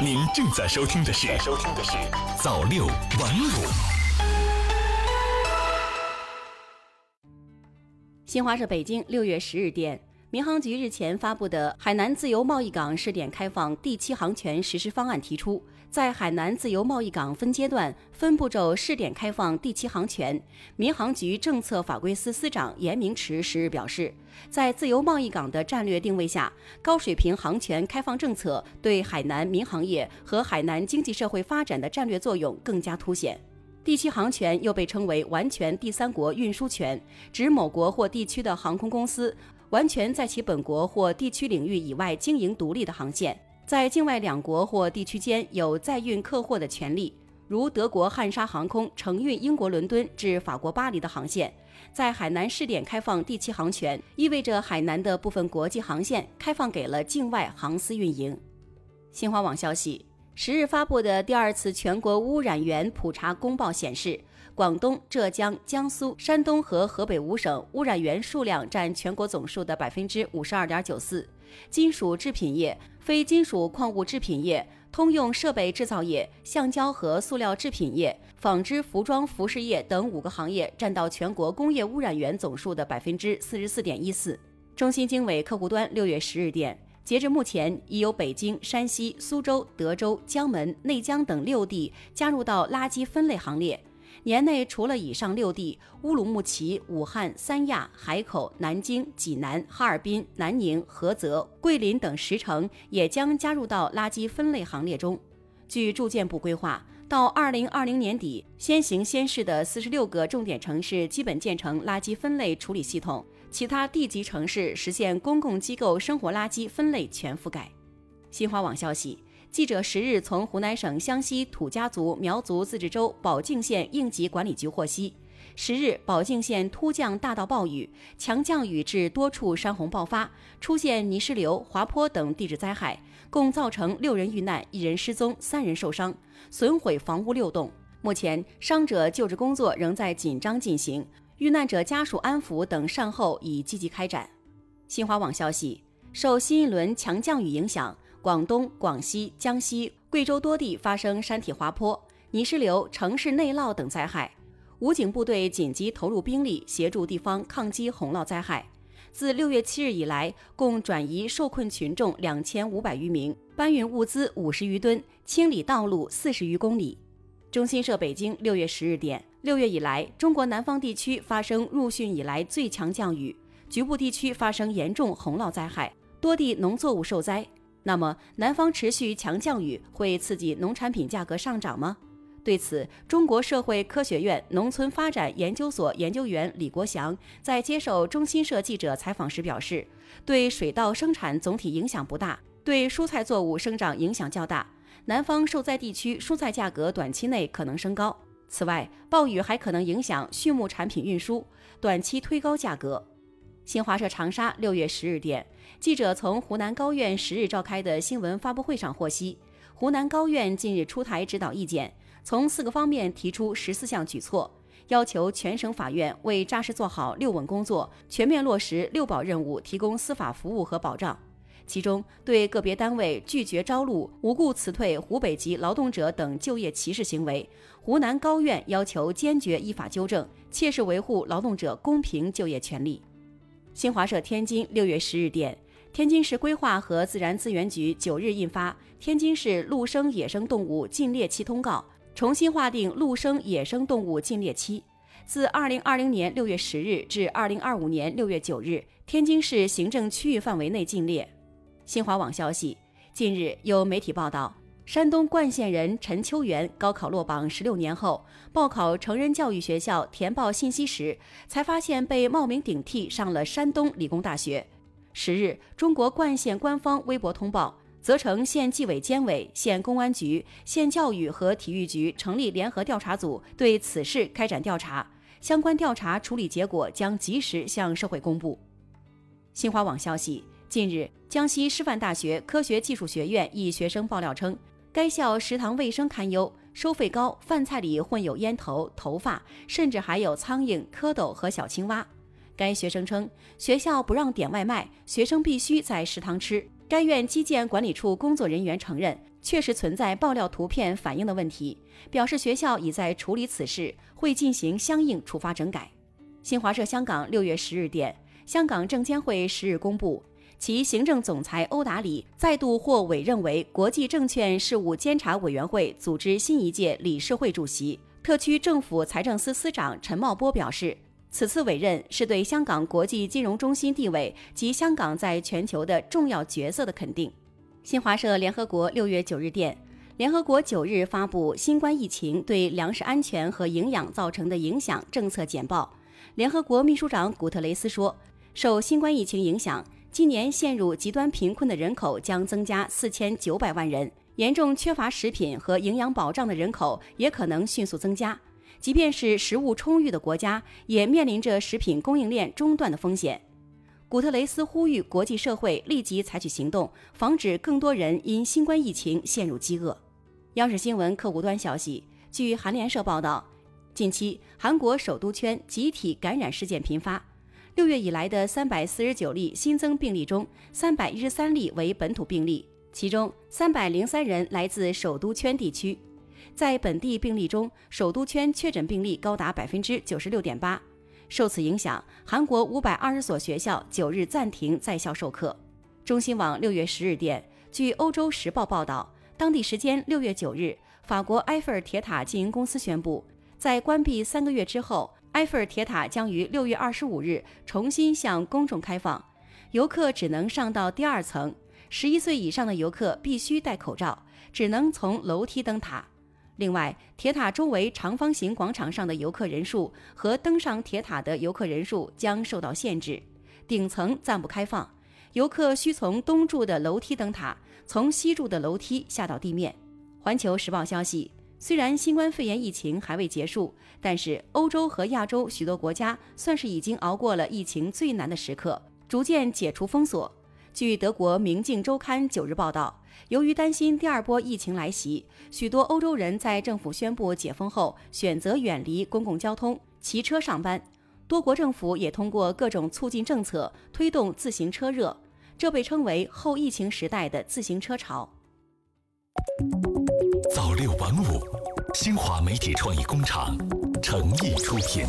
您正在收听的是收听的是早六晚五。新华社北京六月十日电，民航局日前发布的海南自由贸易港试点开放第七航权实施方案提出，在海南自由贸易港分阶段、分步骤试点开放第七航权。民航局政策法规司司长严明池十日表示，在自由贸易港的战略定位下，高水平航权开放政策对海南民航业和海南经济社会发展的战略作用更加凸显。第七航权又被称为完全第三国运输权，指某国或地区的航空公司完全在其本国或地区领域以外经营独立的航线，在境外两国或地区间有载运客货的权利。如德国汉莎航空承运英国伦敦至法国巴黎的航线，在海南试点开放第七航权，意味着海南的部分国际航线开放给了境外航司运营。新华网消息。十日发布的第二次全国污染源普查公报显示，广东、浙江、江苏、山东和河北五省污染源数量占全国总数的百分之五十二点九四。金属制品业、非金属矿物制品业、通用设备制造业、橡胶和塑料制品业、纺织服装服饰业等五个行业占到全国工业污染源总数的百分之四十四点一四。中新经纬客户端六月十日电。截至目前，已有北京、山西、苏州、德州、江门、内江等六地加入到垃圾分类行列。年内，除了以上六地，乌鲁木齐、武汉、三亚、海口、南京、济南、哈尔滨、南宁、菏泽、桂林等十城也将加入到垃圾分类行列中。据住建部规划，到二零二零年底，先行先试的四十六个重点城市基本建成垃圾分类处理系统。其他地级城市实现公共机构生活垃圾分类全覆盖。新华网消息，记者十日从湖南省湘西土家族苗族自治州保靖县应急管理局获悉，十日保靖县突降大到暴雨，强降雨致多处山洪爆发，出现泥石流、滑坡等地质灾害，共造成六人遇难、一人失踪、三人受伤，损毁房屋六栋。目前，伤者救治工作仍在紧张进行。遇难者家属安抚等善后已积极开展。新华网消息，受新一轮强降雨影响，广东、广西、江西、贵州多地发生山体滑坡、泥石流、城市内涝等灾害，武警部队紧急投入兵力协助地方抗击洪涝灾害。自六月七日以来，共转移受困群众两千五百余名，搬运物资五十余吨，清理道路四十余公里。中新社北京六月十日电。六月以来，中国南方地区发生入汛以来最强降雨，局部地区发生严重洪涝灾害，多地农作物受灾。那么，南方持续强降雨会刺激农产品价格上涨吗？对此，中国社会科学院农村发展研究所研究员李国祥在接受中新社记者采访时表示，对水稻生产总体影响不大，对蔬菜作物生长影响较大。南方受灾地区蔬菜价格短期内可能升高。此外，暴雨还可能影响畜牧产品运输，短期推高价格。新华社长沙六月十日电，记者从湖南高院十日召开的新闻发布会上获悉，湖南高院近日出台指导意见，从四个方面提出十四项举措，要求全省法院为扎实做好“六稳”工作，全面落实“六保”任务，提供司法服务和保障。其中，对个别单位拒绝招录、无故辞退湖北籍劳动者等就业歧视行为，湖南高院要求坚决依法纠正，切实维护劳动者公平就业权利。新华社天津六月十日电，天津市规划和自然资源局九日印发《天津市陆生野生动物禁猎期通告》，重新划定陆生野生动物禁猎期，自二零二零年六月十日至二零二五年六月九日，天津市行政区域范围内禁猎。新华网消息，近日有媒体报道，山东冠县人陈秋元高考落榜十六年后，报考成人教育学校填报信息时，才发现被冒名顶替上了山东理工大学。十日，中国冠县官方微博通报，责成县纪委监委、县公安局、县教育和体育局成立联合调查组，对此事开展调查，相关调查处理结果将及时向社会公布。新华网消息。近日，江西师范大学科学技术学院一学生爆料称，该校食堂卫生堪忧，收费高，饭菜里混有烟头、头发，甚至还有苍蝇、蝌蚪和小青蛙。该学生称，学校不让点外卖，学生必须在食堂吃。该院基建管理处工作人员承认，确实存在爆料图片反映的问题，表示学校已在处理此事，会进行相应处罚整改。新华社香港六月十日电，香港证监会十日公布，其行政总裁欧达里再度获委任为国际证券事务监察委员会组织新一届理事会主席。特区政府财政司司长陈茂波表示，此次委任是对香港国际金融中心地位及香港在全球的重要角色的肯定。新华社联合国六月九日电，联合国九日发布新冠疫情对粮食安全和营养造成的影响政策简报。联合国秘书长古特雷斯说，受新冠疫情影响，今年陷入极端贫困的人口将增加四千九百万人，严重缺乏食品和营养保障的人口也可能迅速增加。即便是食物充裕的国家，也面临着食品供应链中断的风险。古特雷斯呼吁国际社会立即采取行动，防止更多人因新冠疫情陷入饥饿。央视新闻客户端消息，据韩联社报道，近期韩国首都圈集体感染事件频发。六月以来的三百四十九例新增病例中，三百一十三例为本土病例，其中三百零三人来自首都圈地区。在本地病例中，首都圈确诊病例高达百分之九十六点八。受此影响，韩国五百二十所学校九日暂停在校授课。中新网六月十日电，据《欧洲时报》报道，当地时间六月九日，法国埃菲尔铁塔经营公司宣布，在关闭三个月之后，埃菲尔铁塔将于六月二十五日重新向公众开放，游客只能上到第二层，十一岁以上的游客必须戴口罩，只能从楼梯登塔。另外，铁塔周围长方形广场上的游客人数和登上铁塔的游客人数将受到限制。顶层暂不开放，游客需从东柱的楼梯登塔，从西柱的楼梯下到地面。环球时报消息，虽然新冠肺炎疫情还未结束，但是欧洲和亚洲许多国家算是已经熬过了疫情最难的时刻，逐渐解除封锁。据德国《明镜周刊》九日报道，由于担心第二波疫情来袭，许多欧洲人在政府宣布解封后选择远离公共交通，骑车上班。多国政府也通过各种促进政策推动自行车热，这被称为后疫情时代的自行车潮。新华媒体创意工厂诚意出品。